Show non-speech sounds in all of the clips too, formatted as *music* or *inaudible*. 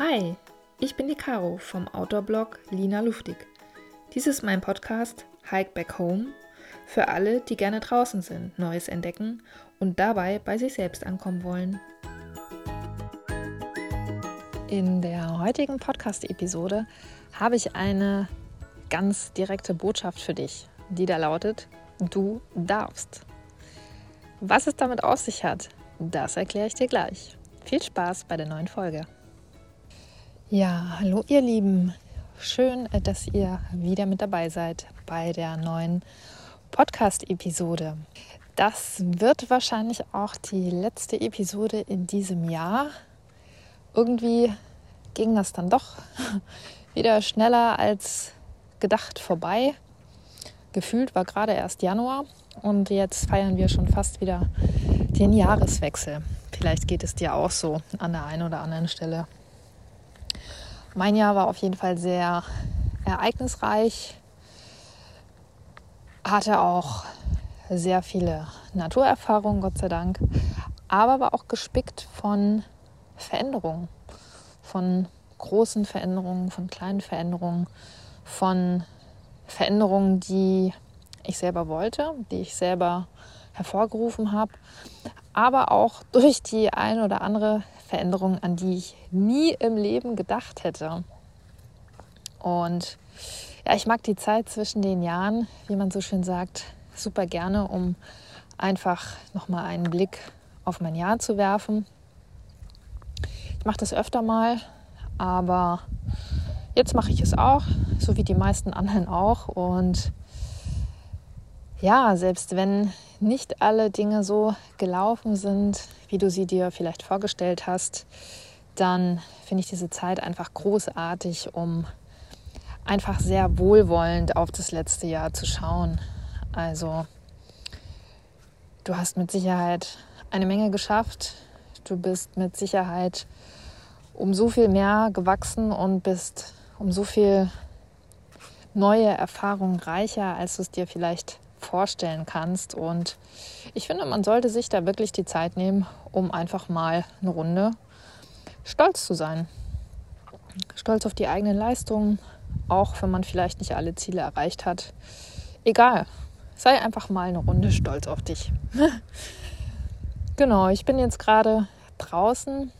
Hi, ich bin die Caro vom Outdoor-Blog Lina Luftig. Dies ist mein Podcast Hike Back Home für alle, die gerne draußen sind, Neues entdecken und dabei bei sich selbst ankommen wollen. In der heutigen Podcast-Episode habe ich eine ganz direkte Botschaft für dich, die da lautet, du darfst. Was es damit auf sich hat, das erkläre ich dir gleich. Viel Spaß bei der neuen Folge. Ja, hallo ihr Lieben. Schön, äh, dass ihr wieder mit dabei seid bei der neuen Podcast-Episode. Das wird wahrscheinlich auch die letzte Episode in diesem Jahr. Irgendwie ging das dann doch *laughs* wieder schneller als gedacht vorbei. Gefühlt war gerade erst Januar und jetzt feiern wir schon fast wieder den Jahreswechsel. Vielleicht geht es dir auch so an der einen oder anderen Stelle. Mein Jahr war auf jeden Fall sehr ereignisreich, hatte auch sehr viele Naturerfahrungen, Gott sei Dank, aber war auch gespickt von Veränderungen, von großen Veränderungen, von kleinen Veränderungen, von Veränderungen, die ich selber wollte, die ich selber hervorgerufen habe, aber auch *laughs* durch die ein oder andere Veränderungen, an die ich nie im Leben gedacht hätte. Und ja, ich mag die Zeit zwischen den Jahren, wie man so schön sagt, super gerne, um einfach nochmal einen Blick auf mein Jahr zu werfen. Ich mache das öfter mal, aber jetzt mache ich es auch, so wie die meisten anderen auch. Und ja, selbst wenn nicht alle Dinge so gelaufen sind, wie du sie dir vielleicht vorgestellt hast, dann finde ich diese Zeit einfach großartig, um einfach sehr wohlwollend auf das letzte Jahr zu schauen. Also du hast mit Sicherheit eine Menge geschafft. Du bist mit Sicherheit um so viel mehr gewachsen und bist um so viel neue Erfahrungen reicher, als du es dir vielleicht vorstellen kannst. Und ich finde, man sollte sich da wirklich die Zeit nehmen, um einfach mal eine Runde stolz zu sein. Stolz auf die eigenen Leistungen, auch wenn man vielleicht nicht alle Ziele erreicht hat. Egal, sei einfach mal eine Runde stolz auf dich. *laughs* genau, ich bin jetzt gerade draußen,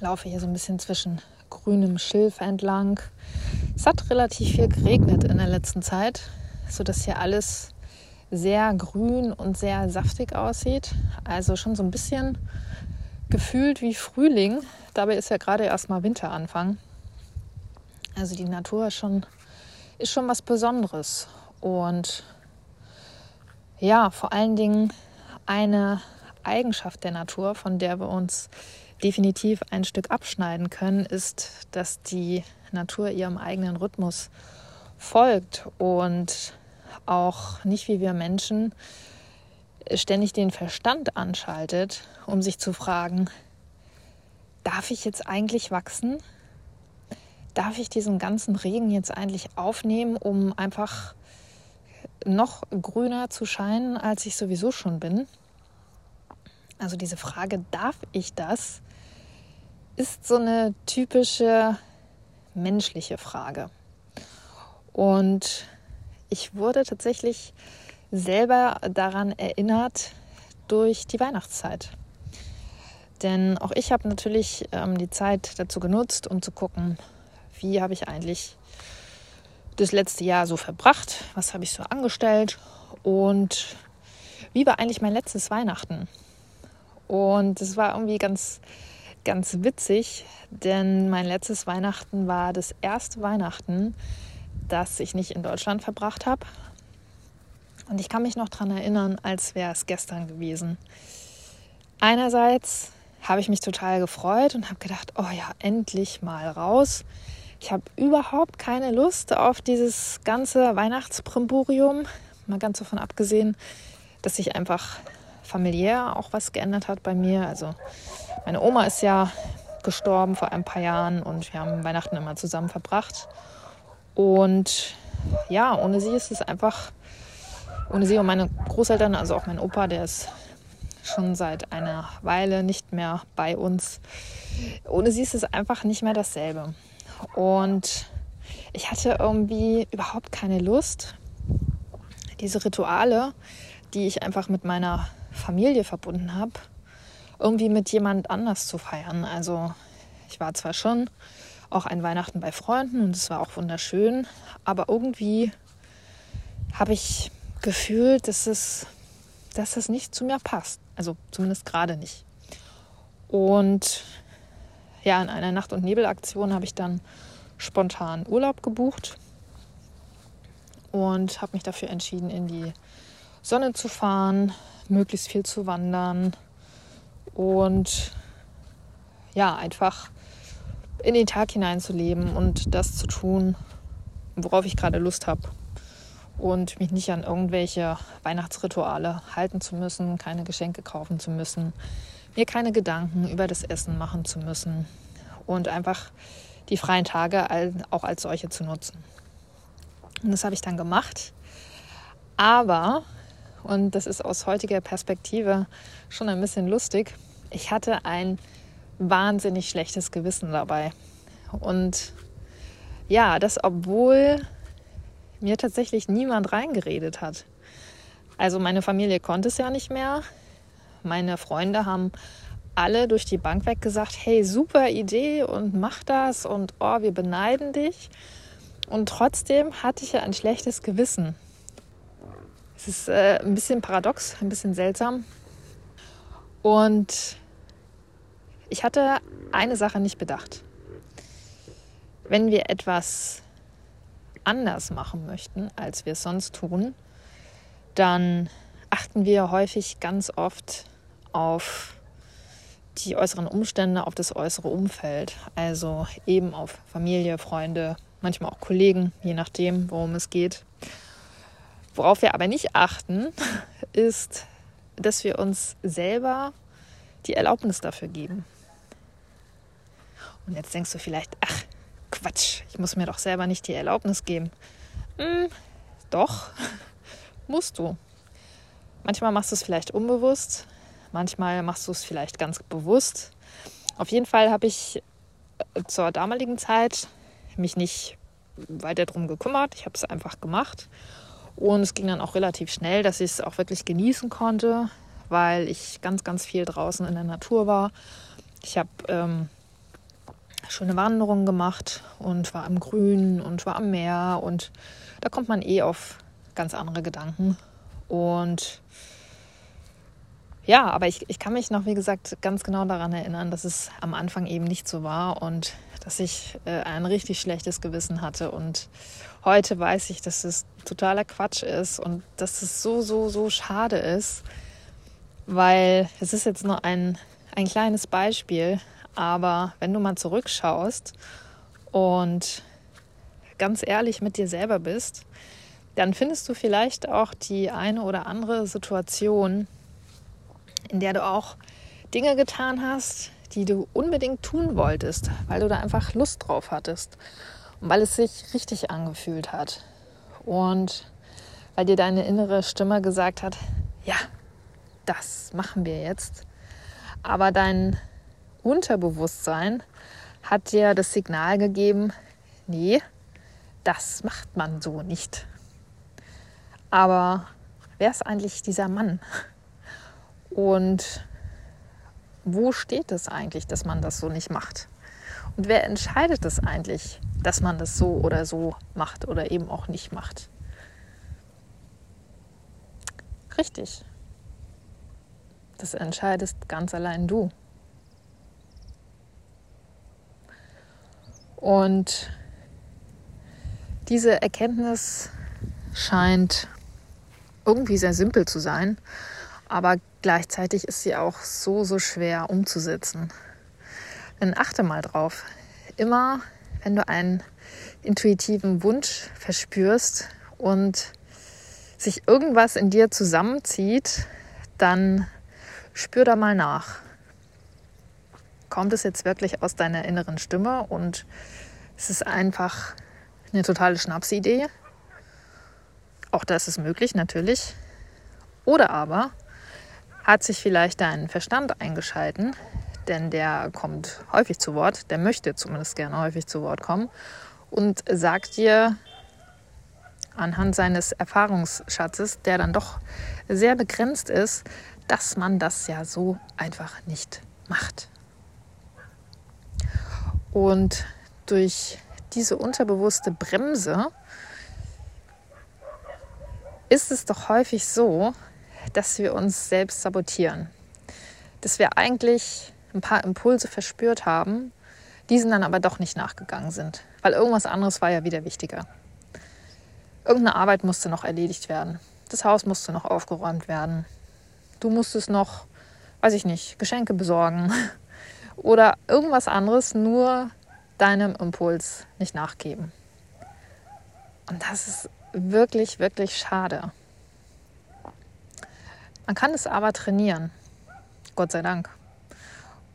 laufe hier so ein bisschen zwischen grünem Schilf entlang. Es hat relativ viel geregnet in der letzten Zeit sodass hier alles sehr grün und sehr saftig aussieht. Also schon so ein bisschen gefühlt wie Frühling. Dabei ist ja gerade erst mal Winteranfang. Also die Natur ist schon, ist schon was Besonderes. Und ja, vor allen Dingen eine Eigenschaft der Natur, von der wir uns definitiv ein Stück abschneiden können, ist, dass die Natur ihrem eigenen Rhythmus folgt und auch nicht wie wir Menschen ständig den Verstand anschaltet, um sich zu fragen, darf ich jetzt eigentlich wachsen? Darf ich diesen ganzen Regen jetzt eigentlich aufnehmen, um einfach noch grüner zu scheinen, als ich sowieso schon bin? Also diese Frage, darf ich das, ist so eine typische menschliche Frage. Und ich wurde tatsächlich selber daran erinnert durch die Weihnachtszeit. Denn auch ich habe natürlich ähm, die Zeit dazu genutzt, um zu gucken, wie habe ich eigentlich das letzte Jahr so verbracht, was habe ich so angestellt und wie war eigentlich mein letztes Weihnachten. Und es war irgendwie ganz, ganz witzig, denn mein letztes Weihnachten war das erste Weihnachten, das ich nicht in Deutschland verbracht habe. Und ich kann mich noch daran erinnern, als wäre es gestern gewesen. Einerseits habe ich mich total gefreut und habe gedacht, oh ja, endlich mal raus. Ich habe überhaupt keine Lust auf dieses ganze Weihnachtsprimborium, mal ganz davon abgesehen, dass sich einfach familiär auch was geändert hat bei mir. Also meine Oma ist ja gestorben vor ein paar Jahren und wir haben Weihnachten immer zusammen verbracht. Und ja, ohne sie ist es einfach, ohne sie und meine Großeltern, also auch mein Opa, der ist schon seit einer Weile nicht mehr bei uns. Ohne sie ist es einfach nicht mehr dasselbe. Und ich hatte irgendwie überhaupt keine Lust, diese Rituale, die ich einfach mit meiner Familie verbunden habe, irgendwie mit jemand anders zu feiern. Also ich war zwar schon auch ein Weihnachten bei Freunden und es war auch wunderschön, aber irgendwie habe ich gefühlt, dass es, dass es nicht zu mir passt. Also zumindest gerade nicht. Und ja, in einer Nacht- und Nebelaktion habe ich dann spontan Urlaub gebucht und habe mich dafür entschieden, in die Sonne zu fahren, möglichst viel zu wandern und ja, einfach in den Tag hineinzuleben und das zu tun, worauf ich gerade Lust habe. Und mich nicht an irgendwelche Weihnachtsrituale halten zu müssen, keine Geschenke kaufen zu müssen, mir keine Gedanken über das Essen machen zu müssen und einfach die freien Tage auch als solche zu nutzen. Und das habe ich dann gemacht. Aber, und das ist aus heutiger Perspektive schon ein bisschen lustig, ich hatte ein wahnsinnig schlechtes Gewissen dabei. Und ja, das obwohl mir tatsächlich niemand reingeredet hat. Also meine Familie konnte es ja nicht mehr. Meine Freunde haben alle durch die Bank weg gesagt, hey, super Idee und mach das und oh, wir beneiden dich. Und trotzdem hatte ich ja ein schlechtes Gewissen. Es ist äh, ein bisschen paradox, ein bisschen seltsam. Und ich hatte eine Sache nicht bedacht. Wenn wir etwas anders machen möchten, als wir es sonst tun, dann achten wir häufig ganz oft auf die äußeren Umstände, auf das äußere Umfeld. Also eben auf Familie, Freunde, manchmal auch Kollegen, je nachdem, worum es geht. Worauf wir aber nicht achten, *laughs* ist, dass wir uns selber die Erlaubnis dafür geben. Und jetzt denkst du vielleicht, ach, Quatsch, ich muss mir doch selber nicht die Erlaubnis geben. Hm, doch, *laughs* musst du. Manchmal machst du es vielleicht unbewusst, manchmal machst du es vielleicht ganz bewusst. Auf jeden Fall habe ich äh, zur damaligen Zeit mich nicht weiter darum gekümmert. Ich habe es einfach gemacht. Und es ging dann auch relativ schnell, dass ich es auch wirklich genießen konnte, weil ich ganz, ganz viel draußen in der Natur war. Ich habe ähm, schöne Wanderungen gemacht und war im Grün und war am Meer und da kommt man eh auf ganz andere Gedanken. Und ja, aber ich, ich kann mich noch, wie gesagt, ganz genau daran erinnern, dass es am Anfang eben nicht so war und dass ich äh, ein richtig schlechtes Gewissen hatte. Und heute weiß ich, dass es totaler Quatsch ist und dass es so, so, so schade ist, weil es ist jetzt nur ein, ein kleines Beispiel, aber wenn du mal zurückschaust und ganz ehrlich mit dir selber bist, dann findest du vielleicht auch die eine oder andere Situation, in der du auch Dinge getan hast, die du unbedingt tun wolltest, weil du da einfach Lust drauf hattest und weil es sich richtig angefühlt hat und weil dir deine innere Stimme gesagt hat, ja, das machen wir jetzt. Aber dein Unterbewusstsein hat dir das Signal gegeben, nee, das macht man so nicht. Aber wer ist eigentlich dieser Mann? Und wo steht es eigentlich, dass man das so nicht macht? Und wer entscheidet es eigentlich, dass man das so oder so macht oder eben auch nicht macht? Richtig. Das entscheidest ganz allein du. Und diese Erkenntnis scheint irgendwie sehr simpel zu sein, aber gleichzeitig ist sie auch so, so schwer umzusetzen. Denn achte mal drauf, immer wenn du einen intuitiven Wunsch verspürst und sich irgendwas in dir zusammenzieht, dann spür da mal nach kommt es jetzt wirklich aus deiner inneren Stimme und es ist einfach eine totale Schnapsidee. Auch das ist möglich, natürlich. Oder aber hat sich vielleicht dein Verstand eingeschalten, denn der kommt häufig zu Wort, der möchte zumindest gerne häufig zu Wort kommen und sagt dir anhand seines Erfahrungsschatzes, der dann doch sehr begrenzt ist, dass man das ja so einfach nicht macht. Und durch diese unterbewusste Bremse ist es doch häufig so, dass wir uns selbst sabotieren. Dass wir eigentlich ein paar Impulse verspürt haben, diesen dann aber doch nicht nachgegangen sind, weil irgendwas anderes war ja wieder wichtiger. Irgendeine Arbeit musste noch erledigt werden. Das Haus musste noch aufgeräumt werden. Du musstest noch, weiß ich nicht, Geschenke besorgen oder irgendwas anderes, nur deinem Impuls nicht nachgeben. Und das ist wirklich, wirklich schade. Man kann es aber trainieren, Gott sei Dank.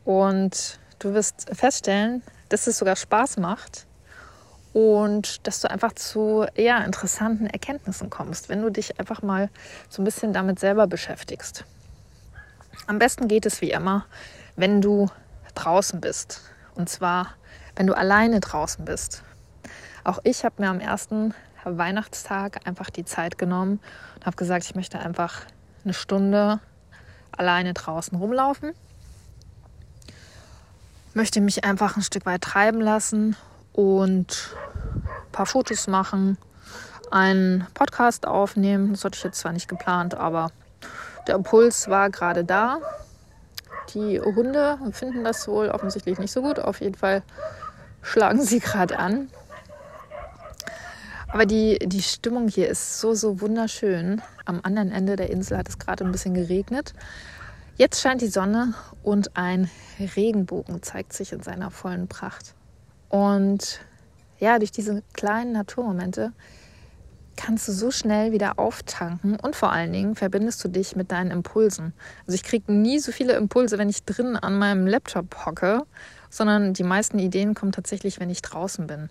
Und du wirst feststellen, dass es sogar Spaß macht und dass du einfach zu ja, interessanten Erkenntnissen kommst, wenn du dich einfach mal so ein bisschen damit selber beschäftigst. Am besten geht es wie immer, wenn du draußen bist. Und zwar, wenn du alleine draußen bist. Auch ich habe mir am ersten Weihnachtstag einfach die Zeit genommen und habe gesagt, ich möchte einfach eine Stunde alleine draußen rumlaufen. Möchte mich einfach ein Stück weit treiben lassen und ein paar Fotos machen, einen Podcast aufnehmen. Das hatte ich jetzt zwar nicht geplant, aber der Impuls war gerade da. Die Hunde finden das wohl offensichtlich nicht so gut. Auf jeden Fall schlagen sie gerade an. Aber die, die Stimmung hier ist so, so wunderschön. Am anderen Ende der Insel hat es gerade ein bisschen geregnet. Jetzt scheint die Sonne und ein Regenbogen zeigt sich in seiner vollen Pracht. Und ja, durch diese kleinen Naturmomente kannst du so schnell wieder auftanken und vor allen Dingen verbindest du dich mit deinen Impulsen. Also ich kriege nie so viele Impulse, wenn ich drin an meinem Laptop hocke, sondern die meisten Ideen kommen tatsächlich, wenn ich draußen bin.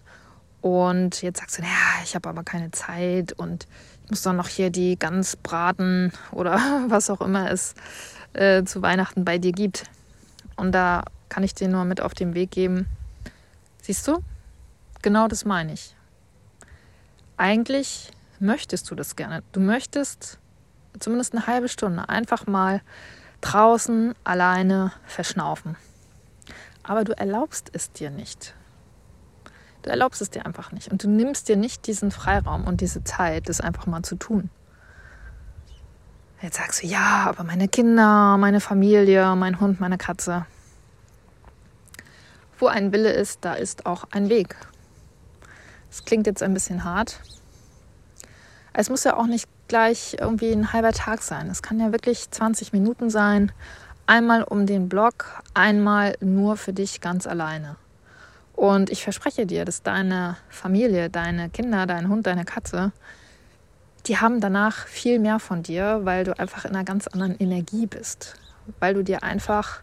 Und jetzt sagst du, naja, ich habe aber keine Zeit und ich muss dann noch hier die Gans braten *laughs* oder was auch immer es äh, zu Weihnachten bei dir gibt. Und da kann ich dir nur mit auf den Weg geben. Siehst du? Genau das meine ich. Eigentlich möchtest du das gerne. Du möchtest zumindest eine halbe Stunde einfach mal draußen alleine verschnaufen. Aber du erlaubst es dir nicht. Du erlaubst es dir einfach nicht. Und du nimmst dir nicht diesen Freiraum und diese Zeit, das einfach mal zu tun. Jetzt sagst du, ja, aber meine Kinder, meine Familie, mein Hund, meine Katze. Wo ein Wille ist, da ist auch ein Weg. Das klingt jetzt ein bisschen hart. Es muss ja auch nicht gleich irgendwie ein halber Tag sein. Es kann ja wirklich 20 Minuten sein. Einmal um den Block, einmal nur für dich ganz alleine. Und ich verspreche dir, dass deine Familie, deine Kinder, dein Hund, deine Katze, die haben danach viel mehr von dir, weil du einfach in einer ganz anderen Energie bist. Weil du dir einfach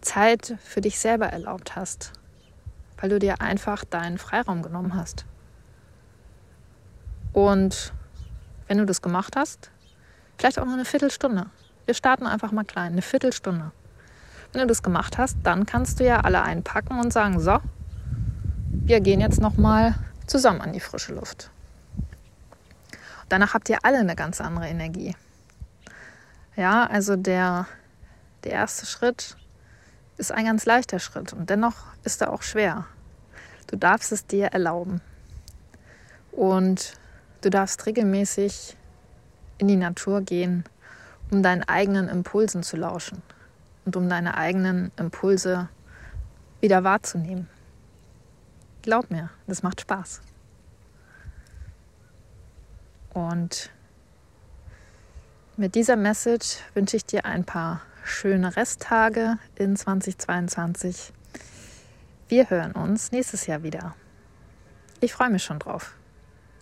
Zeit für dich selber erlaubt hast. Weil du dir einfach deinen Freiraum genommen hast. Und wenn du das gemacht hast, vielleicht auch nur eine Viertelstunde. Wir starten einfach mal klein, eine Viertelstunde. Wenn du das gemacht hast, dann kannst du ja alle einpacken und sagen, so, wir gehen jetzt noch mal zusammen an die frische Luft. Danach habt ihr alle eine ganz andere Energie. Ja, also der, der erste Schritt ist ein ganz leichter Schritt und dennoch ist er auch schwer. Du darfst es dir erlauben. Und du darfst regelmäßig in die Natur gehen, um deinen eigenen Impulsen zu lauschen und um deine eigenen Impulse wieder wahrzunehmen. Glaub mir, das macht Spaß. Und mit dieser Message wünsche ich dir ein paar schöne Resttage in 2022. Wir hören uns nächstes Jahr wieder. Ich freue mich schon drauf.